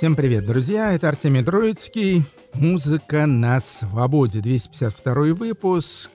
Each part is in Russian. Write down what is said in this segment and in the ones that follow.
Всем привет, друзья! Это Артемий Троицкий. Музыка на свободе. 252 выпуск.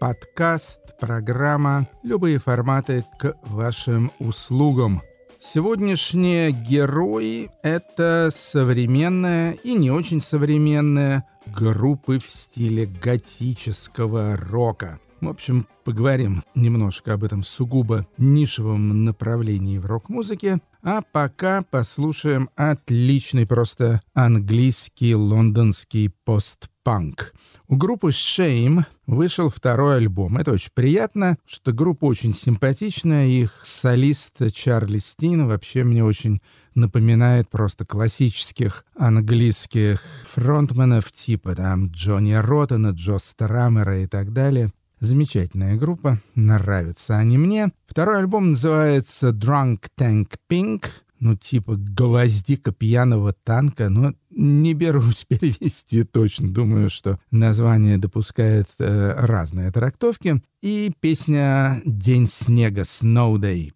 Подкаст, программа. Любые форматы к вашим услугам. Сегодняшние герои — это современная и не очень современная группы в стиле готического рока. В общем, поговорим немножко об этом сугубо нишевом направлении в рок-музыке. А пока послушаем отличный просто английский лондонский постпанк. У группы Shame вышел второй альбом. Это очень приятно, что группа очень симпатичная. Их солист Чарли Стин вообще мне очень напоминает просто классических английских фронтменов типа там Джонни Роттена, Джо Страмера и так далее. Замечательная группа, нравятся они мне. Второй альбом называется Drunk Tank Pink, ну типа гвоздика пьяного танка, но не берусь перевести точно. Думаю, что название допускает э, разные трактовки. И песня «День снега» Snow Day.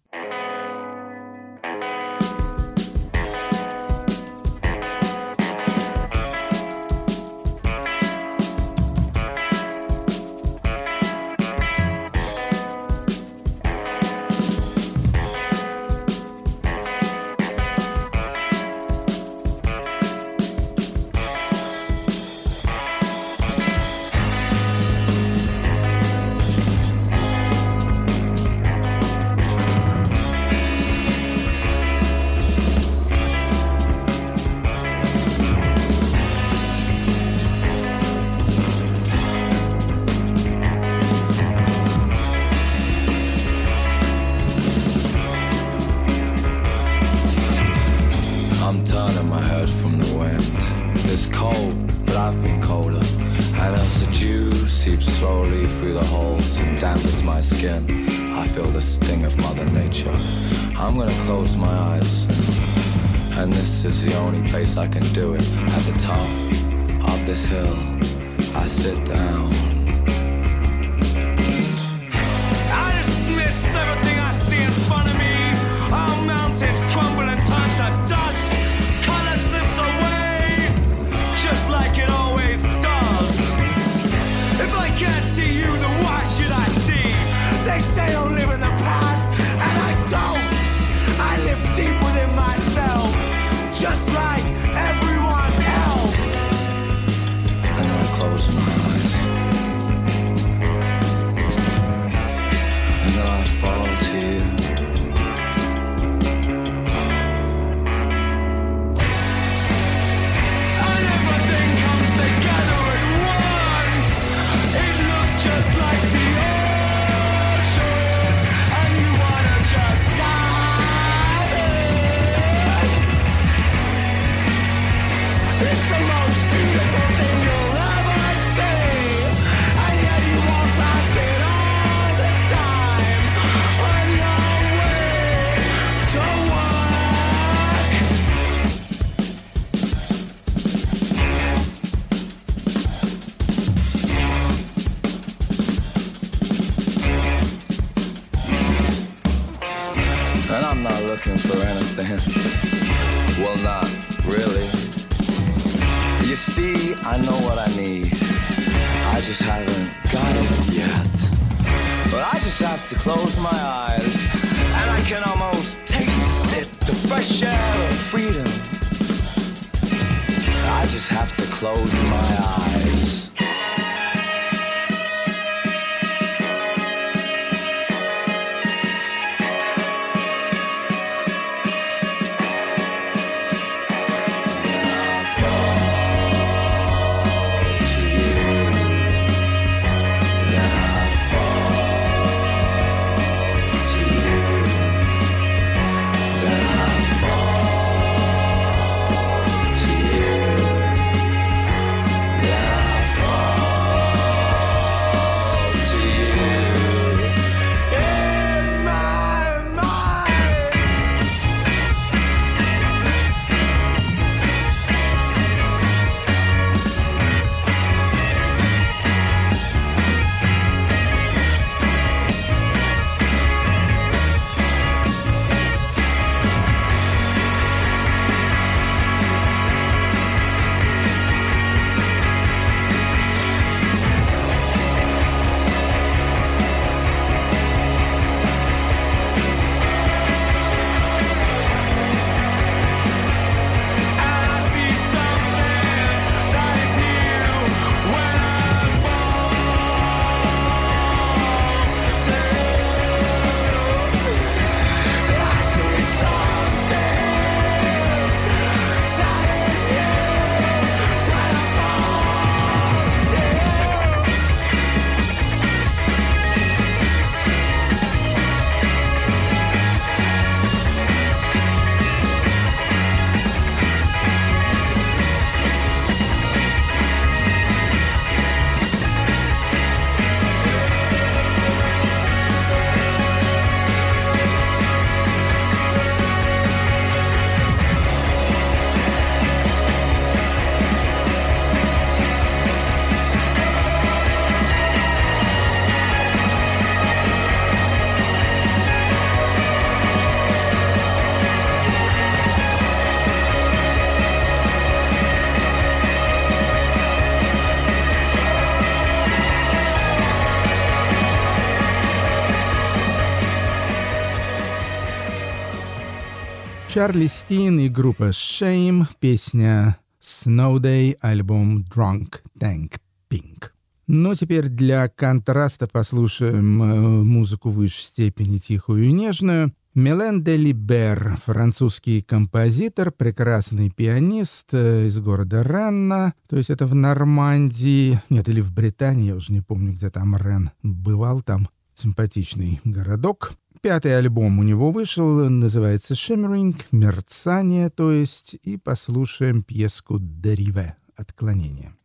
I can do it. At the top of this hill, I sit down. Чарли Стин и группа Shame, песня Snow Day, альбом Drunk Tank Pink. Но теперь для контраста послушаем э, музыку высшей степени тихую и нежную. Мелен де Либер, французский композитор, прекрасный пианист э, из города Ренна, то есть это в Нормандии, нет, или в Британии, я уже не помню, где там Рен бывал, там симпатичный городок. Пятый альбом у него вышел, называется «Shimmering», «Мерцание», то есть, и послушаем пьеску «Дериве», «Отклонение».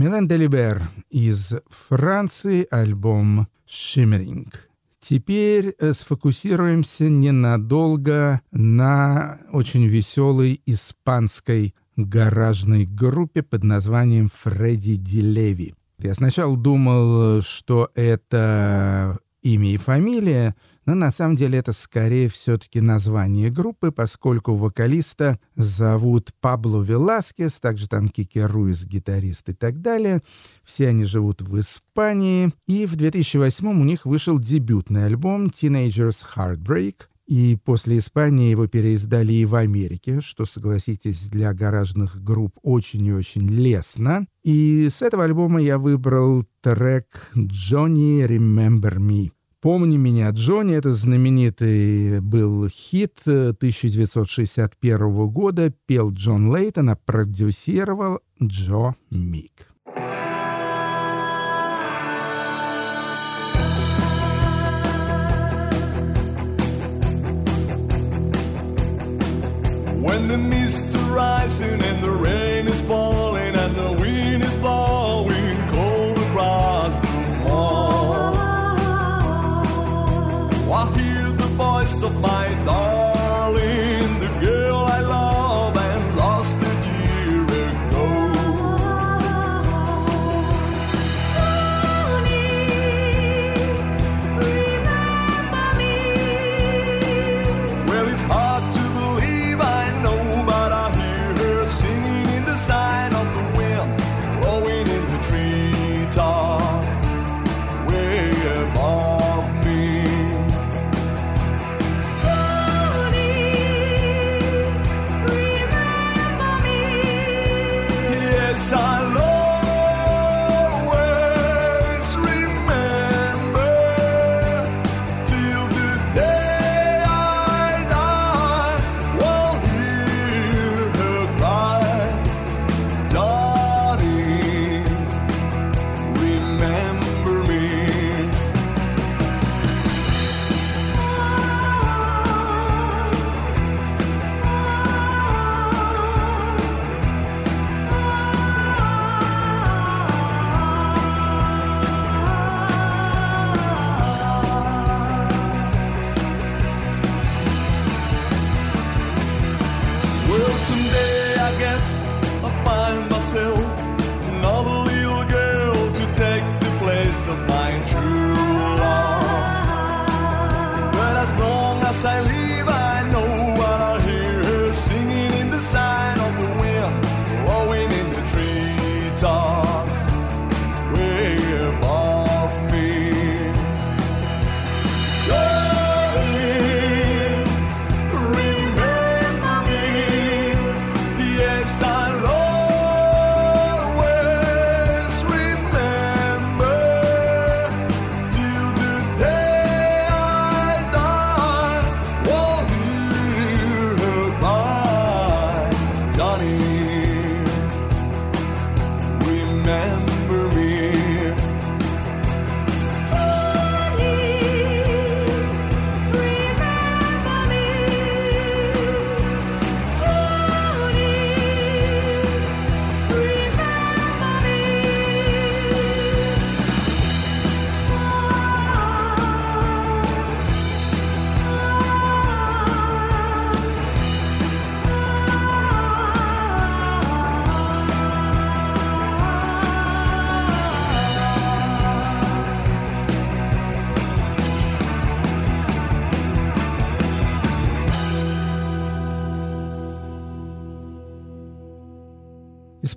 Милен Делибер из Франции, альбом «Shimmering». Теперь э, сфокусируемся ненадолго на очень веселой испанской гаражной группе под названием «Фредди Дилеви». Я сначала думал, что это имя и фамилия, но на самом деле это скорее все-таки название группы, поскольку вокалиста зовут Пабло Веласкес, также там Кики Руис, гитарист и так далее. Все они живут в Испании. И в 2008 у них вышел дебютный альбом «Teenagers Heartbreak», и после Испании его переиздали и в Америке, что, согласитесь, для гаражных групп очень и очень лестно. И с этого альбома я выбрал трек «Johnny Remember Me». «Помни меня, Джонни» — это знаменитый был хит 1961 года, пел Джон Лейтон, а продюсировал Джо Мик. When the mist is rising and the rain is falling of fire.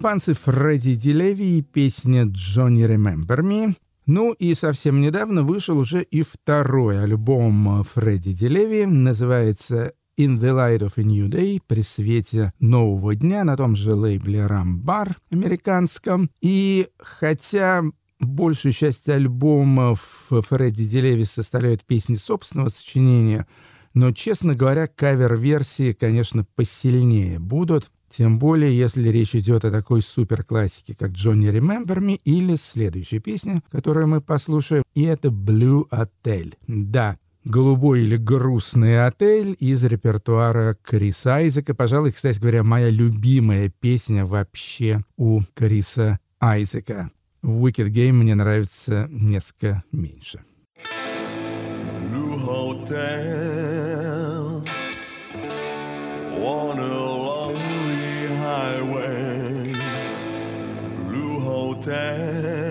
Испанцы Фредди Дилеви и песня «Джонни Remember Me». Ну и совсем недавно вышел уже и второй альбом Фредди Дилеви. Называется In the Light of a New Day при свете нового дня на том же лейбле Рамбар американском. И хотя большую часть альбомов Фредди Дилеви составляют песни собственного сочинения, но, честно говоря, кавер-версии, конечно, посильнее будут. Тем более, если речь идет о такой суперклассике, как «Johnny Remember Me» или следующая песня, которую мы послушаем, и это «Blue Hotel». Да, «Голубой» или «Грустный отель» из репертуара Криса Айзека. Пожалуй, кстати говоря, моя любимая песня вообще у Криса Айзека. Wicked Game мне нравится несколько меньше. Blue Hotel, time.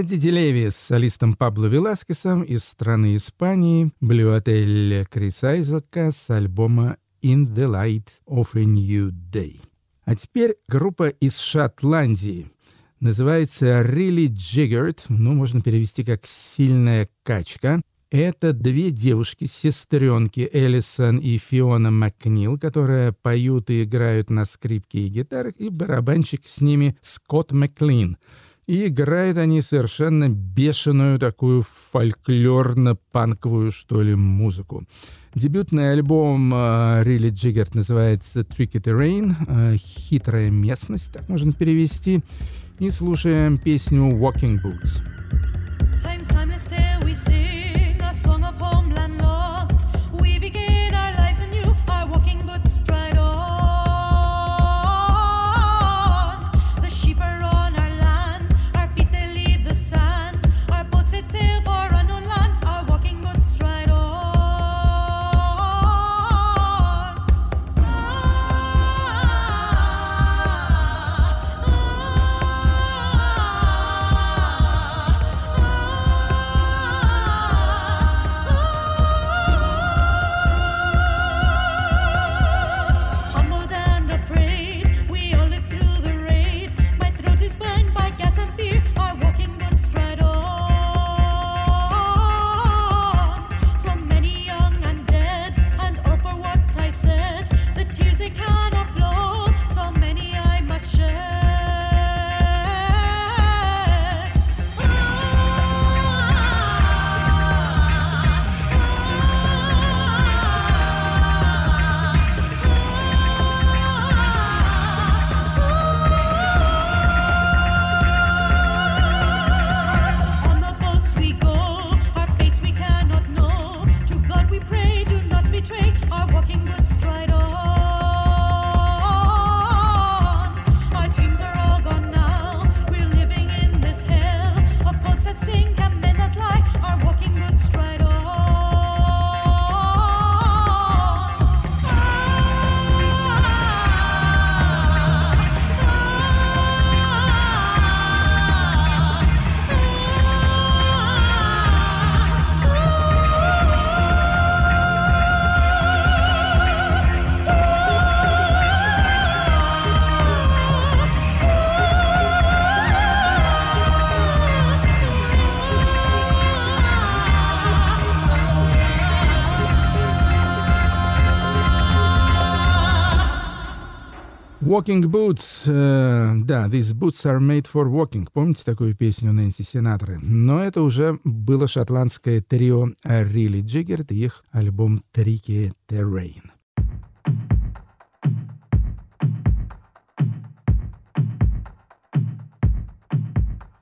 Фредди Дилеви с солистом Пабло Веласкесом из страны Испании, Блюотель Крис Айзека с альбома «In the Light of a New Day». А теперь группа из Шотландии. Называется «Really Jiggered», ну, можно перевести как «сильная качка». Это две девушки-сестренки Элисон и Фиона Макнил, которые поют и играют на скрипке и гитарах, и барабанщик с ними Скотт Маклин — и играют они совершенно бешеную такую фольклорно-панковую, что ли, музыку. Дебютный альбом uh, Really Jiggered называется Tricky Terrain, uh, «Хитрая местность», так можно перевести. И слушаем песню «Walking Boots». Time's timeless Walking Boots, э, да, These Boots are made for walking. Помните такую песню Нэнси Синатры? Но это уже было шотландское трио Рилли Джиггерт и их альбом «Tricky Terrain».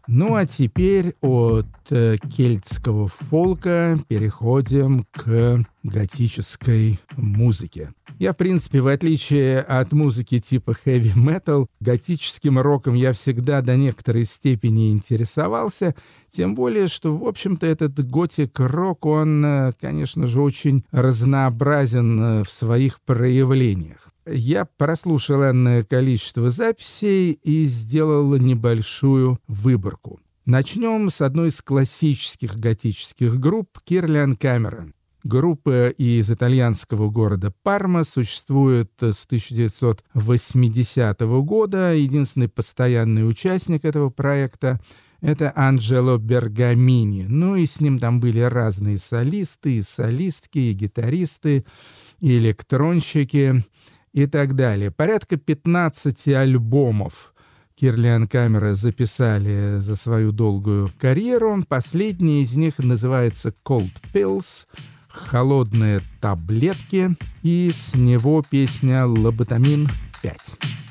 Ну а теперь от э, кельтского фолка переходим к готической музыке. Я, в принципе, в отличие от музыки типа heavy metal, готическим роком я всегда до некоторой степени интересовался, тем более, что, в общем-то, этот готик-рок, он, э, конечно же, очень разнообразен э, в своих проявлениях. Я прослушал энное количество записей и сделал небольшую выборку. Начнем с одной из классических готических групп Кирлиан Камерон. Группа из итальянского города Парма существует с 1980 года. Единственный постоянный участник этого проекта — это Анджело Бергамини. Ну и с ним там были разные солисты, и солистки, и гитаристы, и электронщики и так далее. Порядка 15 альбомов Кирлиан Камера записали за свою долгую карьеру. Последний из них называется «Cold Pills», «Холодные таблетки», и с него песня «Лоботамин 5».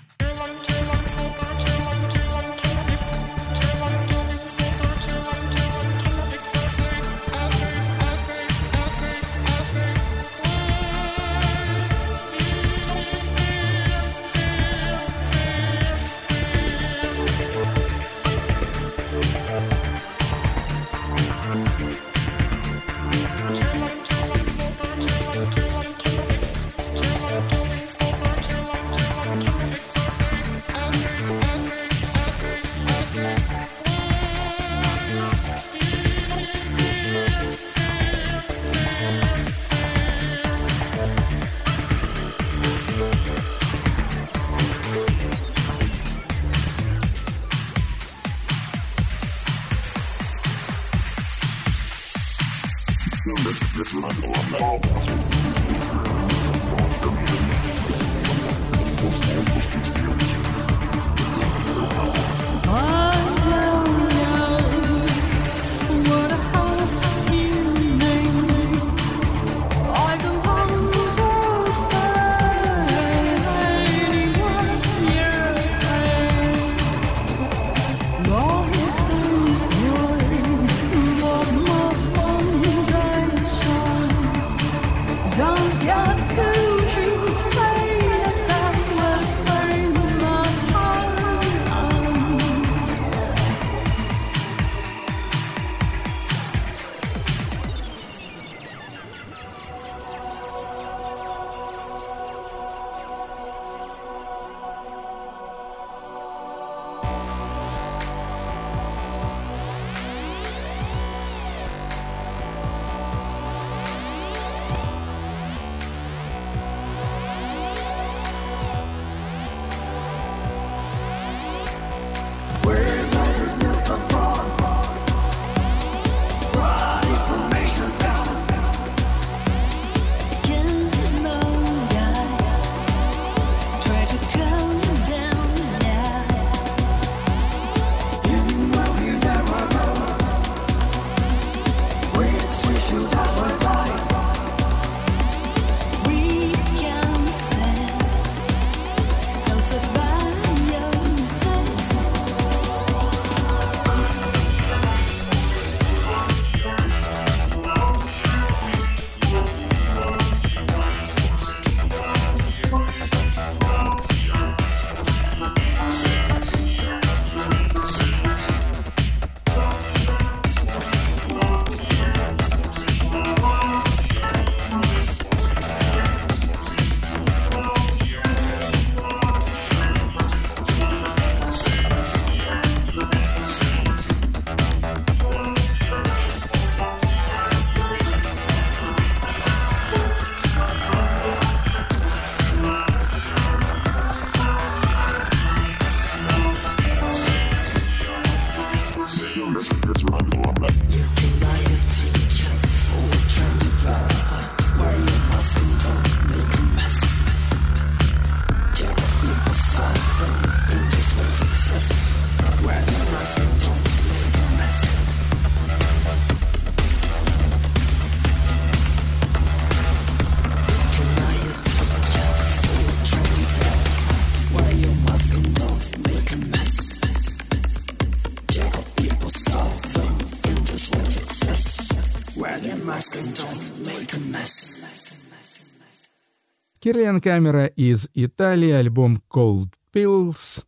Кирлиан Камера из Италии, альбом Cold Pills.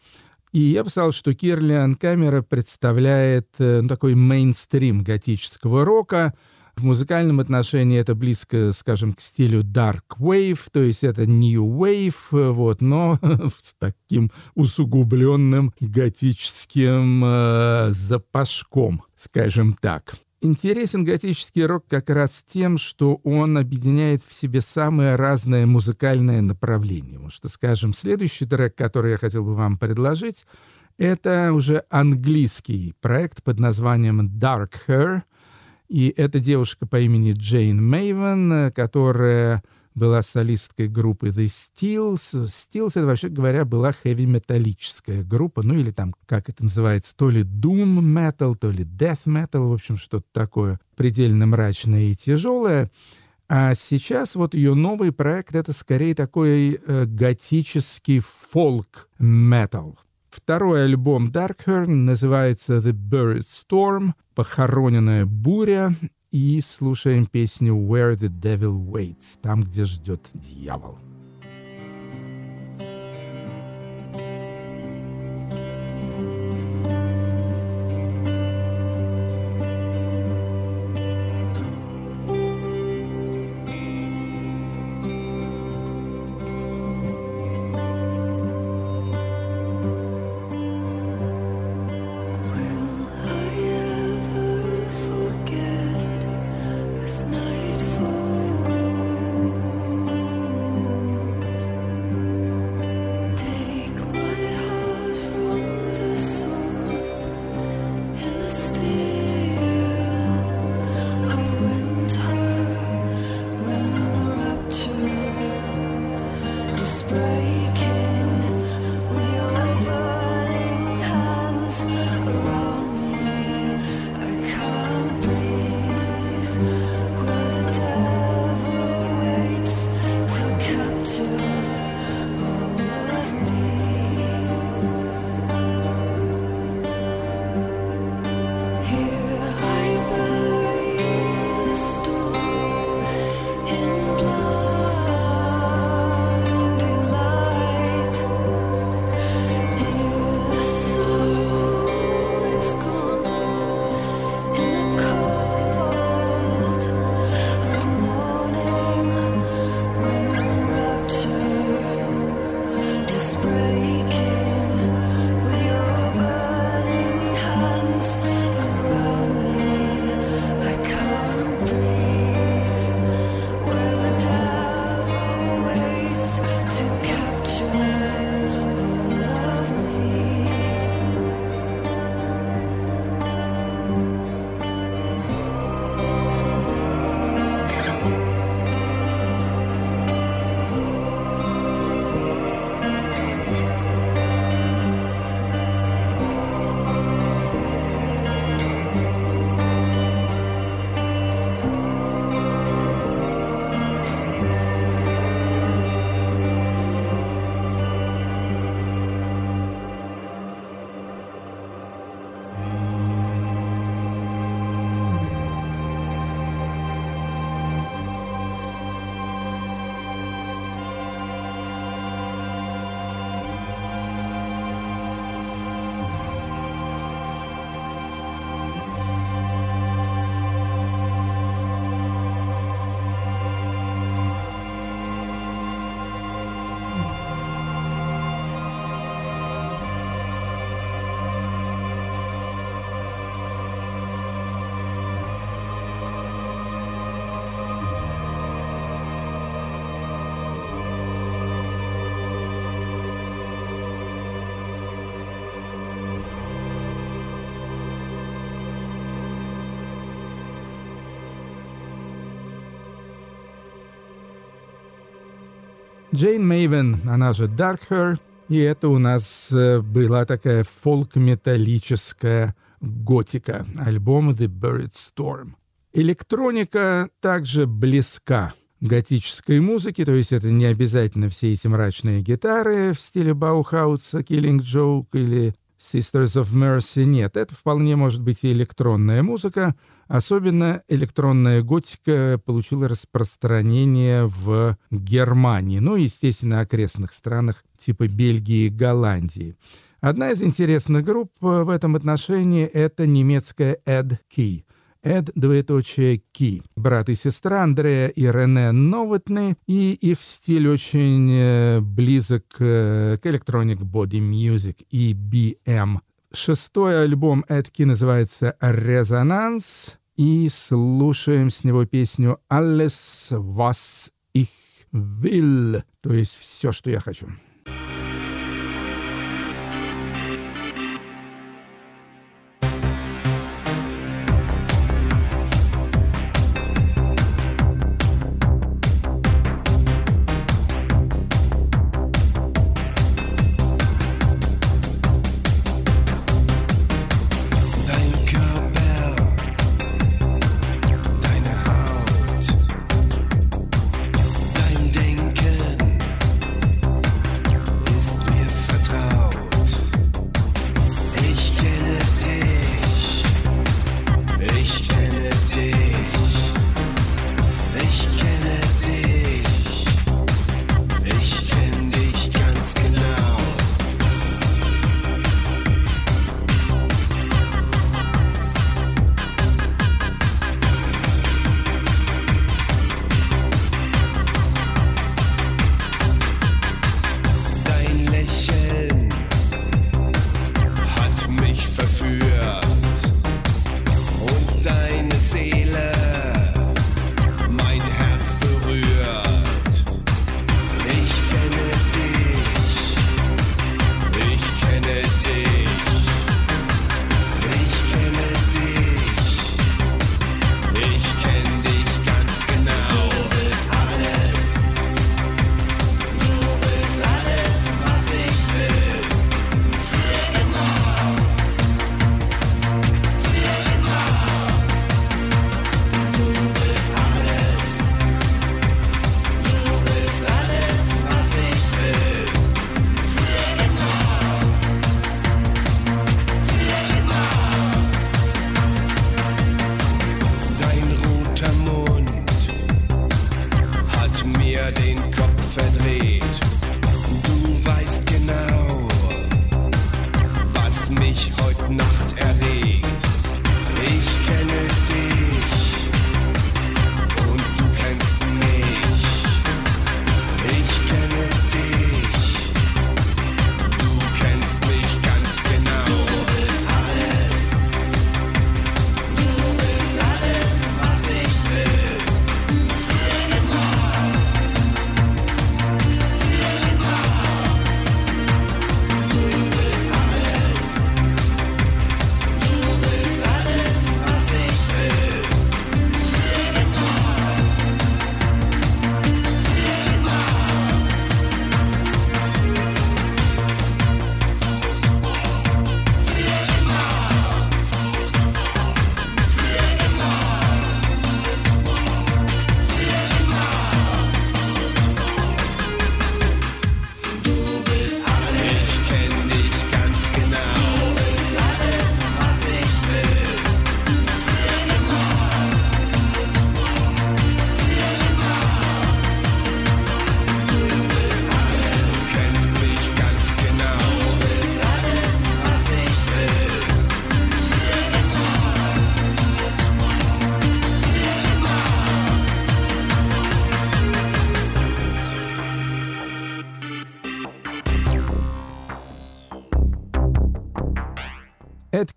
И я сказал, что Кирлиан Камера представляет э, ну, такой мейнстрим готического рока. В музыкальном отношении это близко, скажем, к стилю Dark Wave, то есть это New Wave, э, вот, но с таким усугубленным готическим э, запашком, скажем так. Интересен готический рок как раз тем, что он объединяет в себе самые разные музыкальные направления. Потому что, скажем, следующий трек, который я хотел бы вам предложить, это уже английский проект под названием Dark Hair. И это девушка по имени Джейн Мейвен, которая была солисткой группы The Steels. Steels, это, вообще говоря, была хэви-металлическая группа, ну или там, как это называется, то ли Doom Metal, то ли Death Metal, в общем, что-то такое предельно мрачное и тяжелое. А сейчас вот ее новый проект — это скорее такой э, готический фолк-метал. Второй альбом Darkhorn называется The Buried Storm, похороненная буря, и слушаем песню «Where the Devil Waits», там, где ждет дьявол. Джейн Мейвен, она же Dark Hair, И это у нас э, была такая фолк-металлическая готика, альбом The Buried Storm. Электроника также близка готической музыке, то есть это не обязательно все эти мрачные гитары в стиле Баухауса, Killing Joke или Sisters of Mercy. Нет, это вполне может быть и электронная музыка. Особенно электронная готика получила распространение в Германии, ну и, естественно, окрестных странах типа Бельгии и Голландии. Одна из интересных групп в этом отношении — это немецкая Ed Key — Эд, двоеточие, Ки. Брат и сестра Андрея и Рене Новотны, и их стиль очень э, близок э, к Electronic Body Music, EBM. Шестой альбом Эдки называется «Резонанс», и слушаем с него песню «Alles, was ich will», то есть «Все, что я хочу».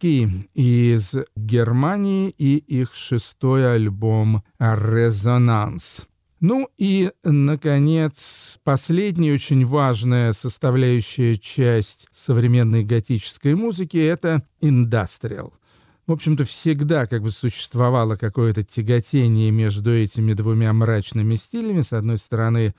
Эдки из Германии и их шестой альбом «Резонанс». Ну и, наконец, последняя очень важная составляющая часть современной готической музыки — это индастриал. В общем-то, всегда как бы существовало какое-то тяготение между этими двумя мрачными стилями. С одной стороны,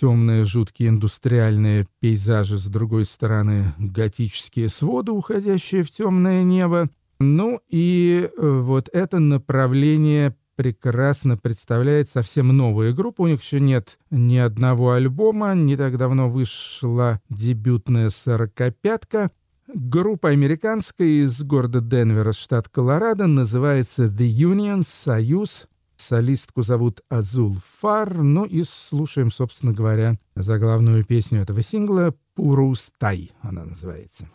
темные, жуткие индустриальные пейзажи, с другой стороны готические своды, уходящие в темное небо. Ну и э, вот это направление прекрасно представляет совсем новая группа. У них еще нет ни одного альбома. Не так давно вышла дебютная «Сорокопятка». Группа американская из города Денвера, штат Колорадо, называется The Union, Союз. Солистку зовут Азул Фар. Ну и слушаем, собственно говоря, заглавную песню этого сингла «Пурустай» она называется.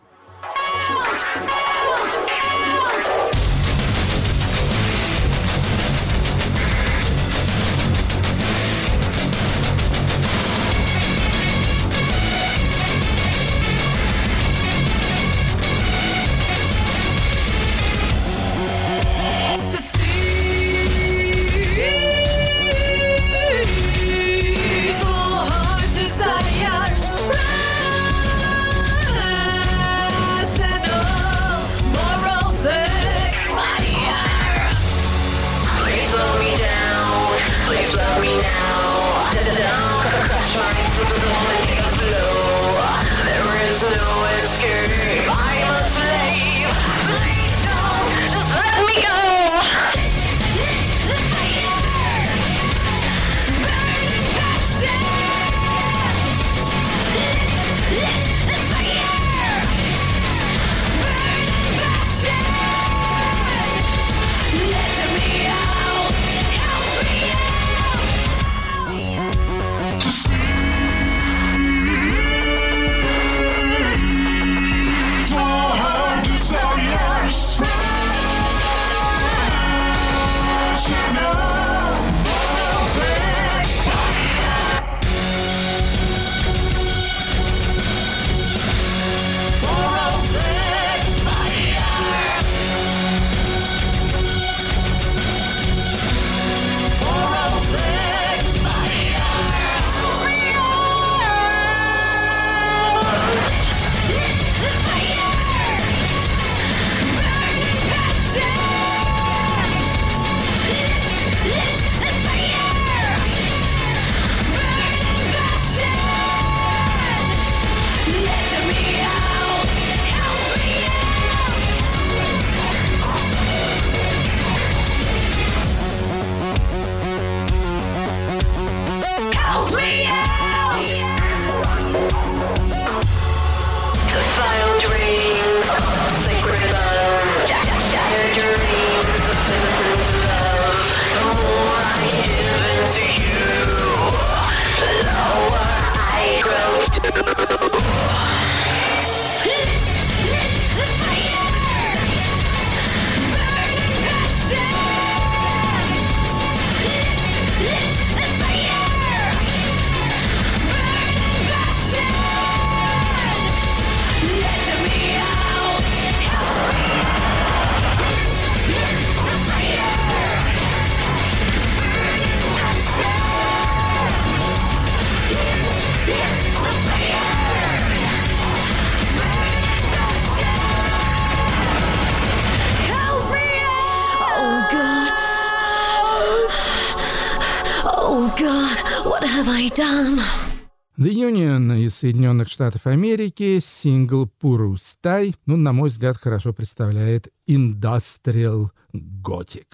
The Union из Соединенных Штатов Америки, сингл «Пурустай», ну, на мой взгляд, хорошо представляет Industrial Gothic.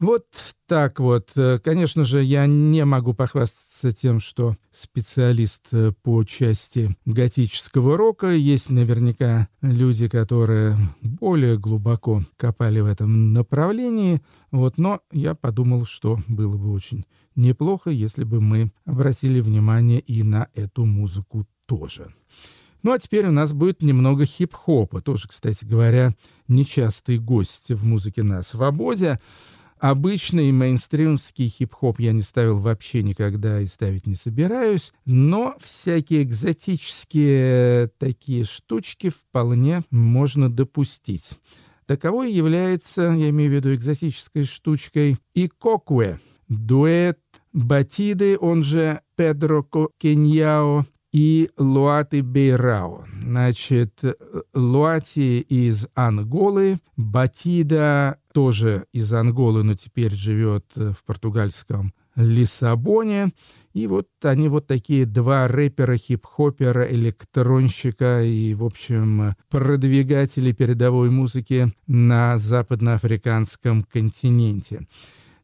Вот так вот. Конечно же, я не могу похвастаться тем, что специалист по части готического рока. Есть наверняка люди, которые более глубоко копали в этом направлении. Вот, но я подумал, что было бы очень неплохо, если бы мы обратили внимание и на эту музыку тоже. Ну а теперь у нас будет немного хип-хопа, тоже, кстати говоря, нечастый гость в музыке на свободе. Обычный мейнстримский хип-хоп я не ставил вообще никогда и ставить не собираюсь, но всякие экзотические такие штучки вполне можно допустить. Таковой является, я имею в виду экзотической штучкой, и кокуэ, дуэт Батиды, он же Педро Кеньяо, и Луаты Бейрао. Значит, Луати из Анголы, Батида тоже из Анголы, но теперь живет в португальском Лиссабоне. И вот они вот такие два рэпера, хип-хопера, электронщика и, в общем, продвигатели передовой музыки на западноафриканском континенте.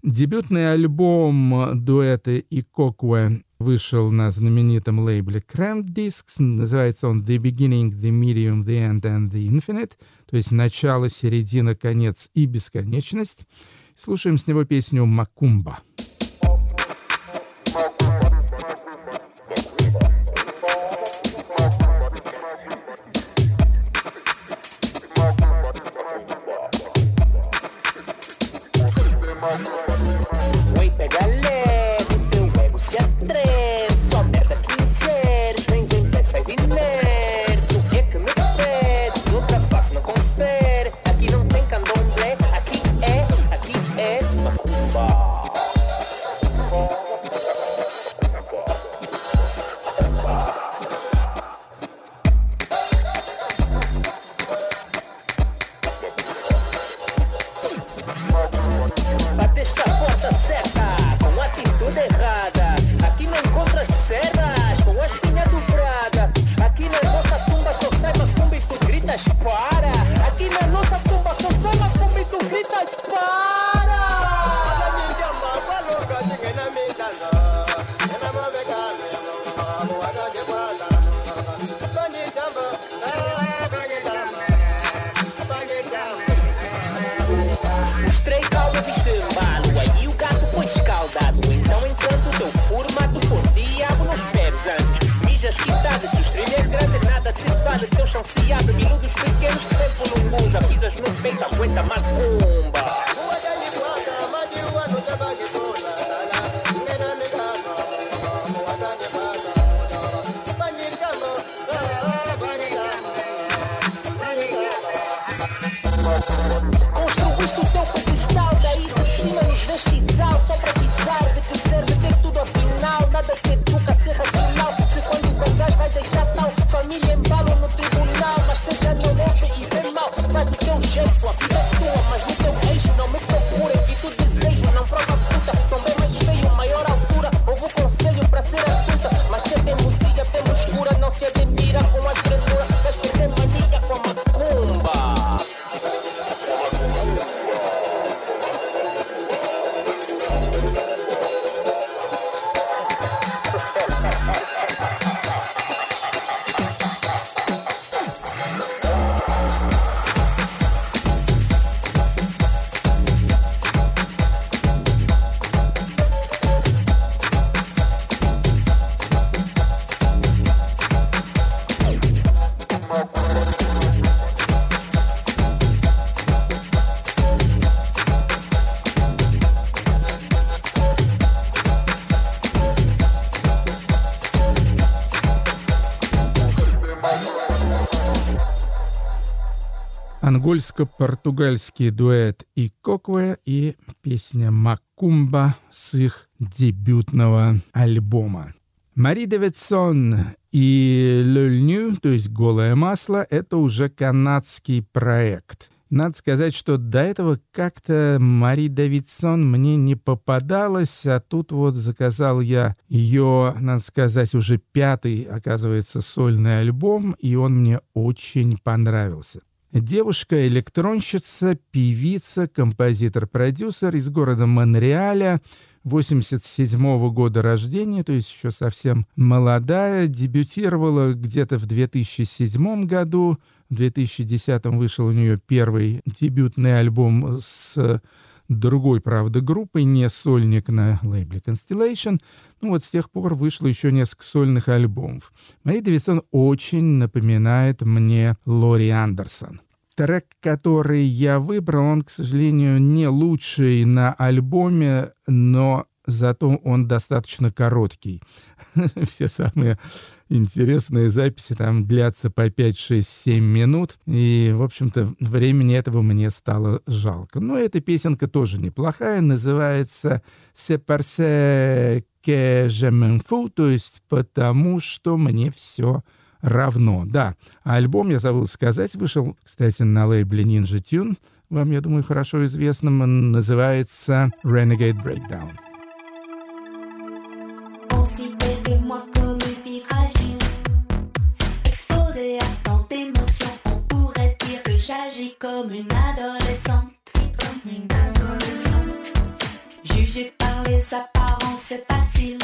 Дебютный альбом дуэта Икокуэ вышел на знаменитом лейбле Cramp Discs. Называется он The Beginning, The Medium, The End and The Infinite. То есть начало, середина, конец и бесконечность. Слушаем с него песню «Макумба». Santa монгольско-португальский дуэт и Кокве и песня «Макумба» с их дебютного альбома. Мари Давидсон и Лёльню, то есть «Голое масло», это уже канадский проект. Надо сказать, что до этого как-то Мари Давидсон мне не попадалась, а тут вот заказал я ее, надо сказать, уже пятый, оказывается, сольный альбом, и он мне очень понравился. Девушка-электронщица, певица, композитор-продюсер из города Монреаля, 87 -го года рождения, то есть еще совсем молодая, дебютировала где-то в 2007 году, в 2010 вышел у нее первый дебютный альбом с другой, правда, группой, не сольник на лейбле Constellation. Ну вот с тех пор вышло еще несколько сольных альбомов. Мария Дависон очень напоминает мне Лори Андерсон. Трек, который я выбрал, он, к сожалению, не лучший на альбоме, но зато он достаточно короткий. Все самые интересные записи там длятся по 5, 6, 7 минут. И, в общем-то, времени этого мне стало жалко. Но эта песенка тоже неплохая. Называется «C'est parce que je m'en fous», то есть «потому что мне все равно. Да, а альбом, я забыл сказать, вышел, кстати, на лейбле Ninja Tune, вам, я думаю, хорошо известным, он называется Renegade Breakdown. Comme une adolescente, jugée par les apparences, c'est facile.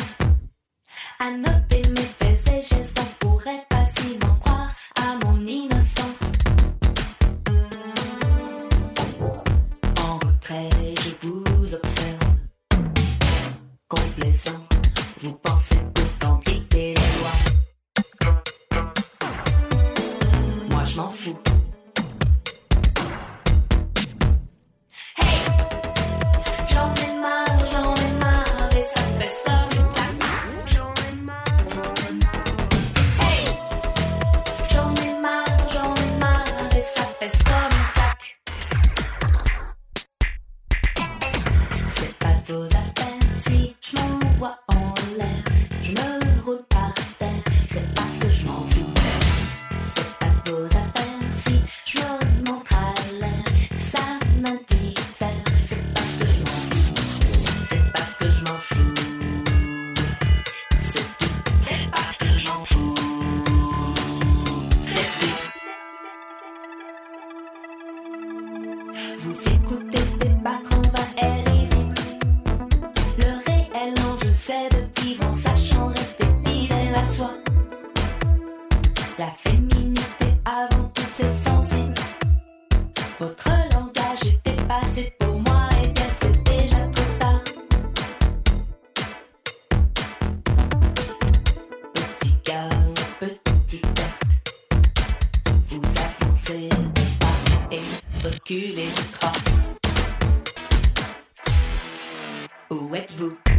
où êtes-vous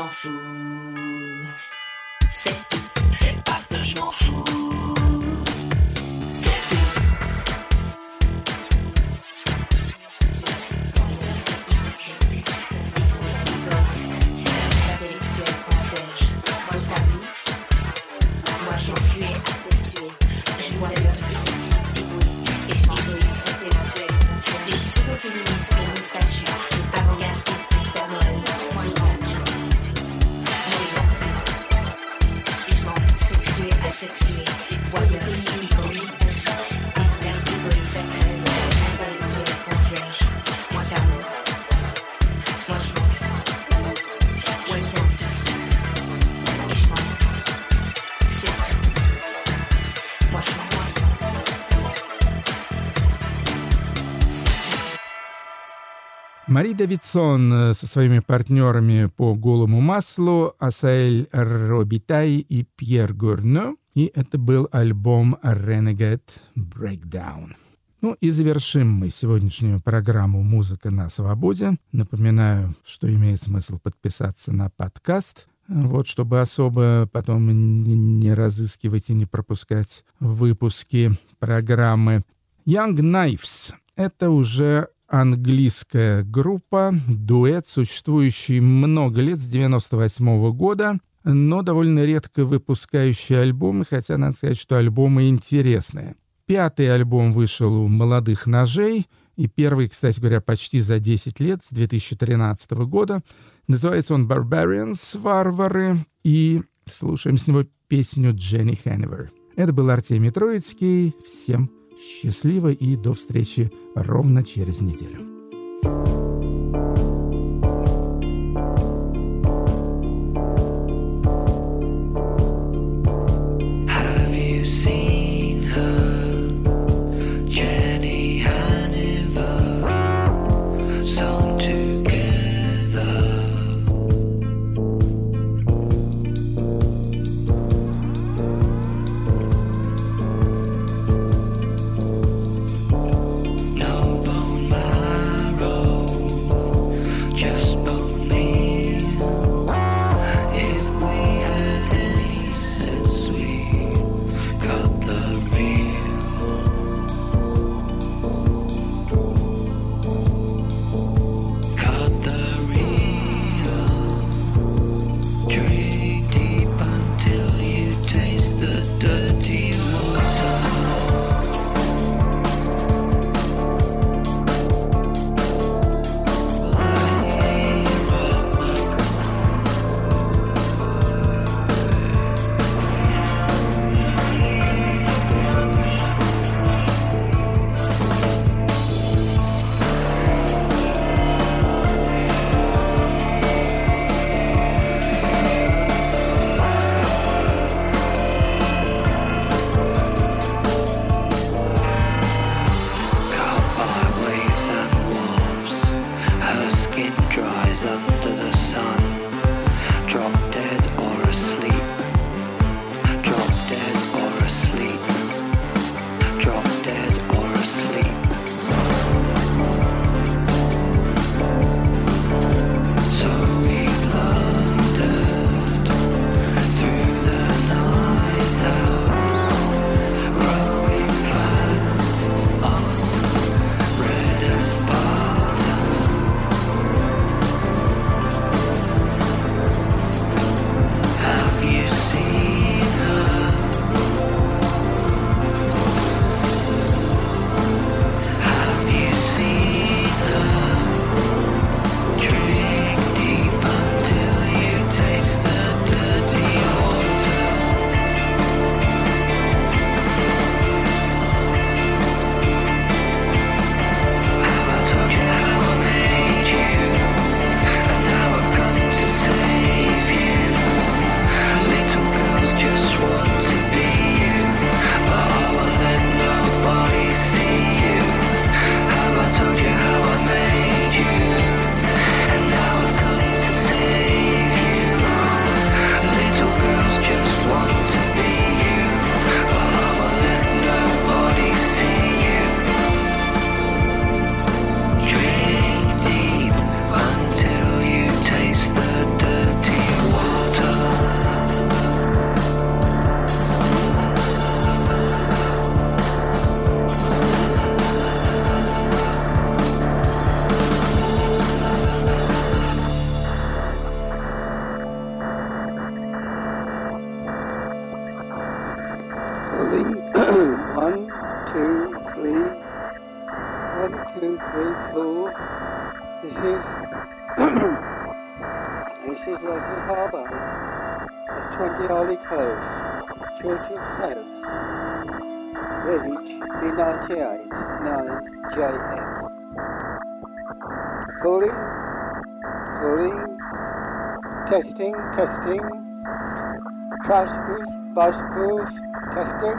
m'en fous. Мари Давидсон э, со своими партнерами по голому маслу Асаэль Робитай и Пьер Гурно. И это был альбом Renegade Breakdown. Ну и завершим мы сегодняшнюю программу «Музыка на свободе». Напоминаю, что имеет смысл подписаться на подкаст, вот чтобы особо потом не разыскивать и не пропускать выпуски программы. Young Knives — это уже английская группа, дуэт, существующий много лет с 98 -го года, но довольно редко выпускающий альбомы, хотя надо сказать, что альбомы интересные. Пятый альбом вышел у «Молодых ножей», и первый, кстати говоря, почти за 10 лет, с 2013 года. Называется он «Barbarians», «Варвары», и слушаем с него песню Дженни Хэнивер. Это был Артемий Троицкий. Всем пока. Счастливо и до встречи ровно через неделю. testing, Tricycles, bicycles, testing.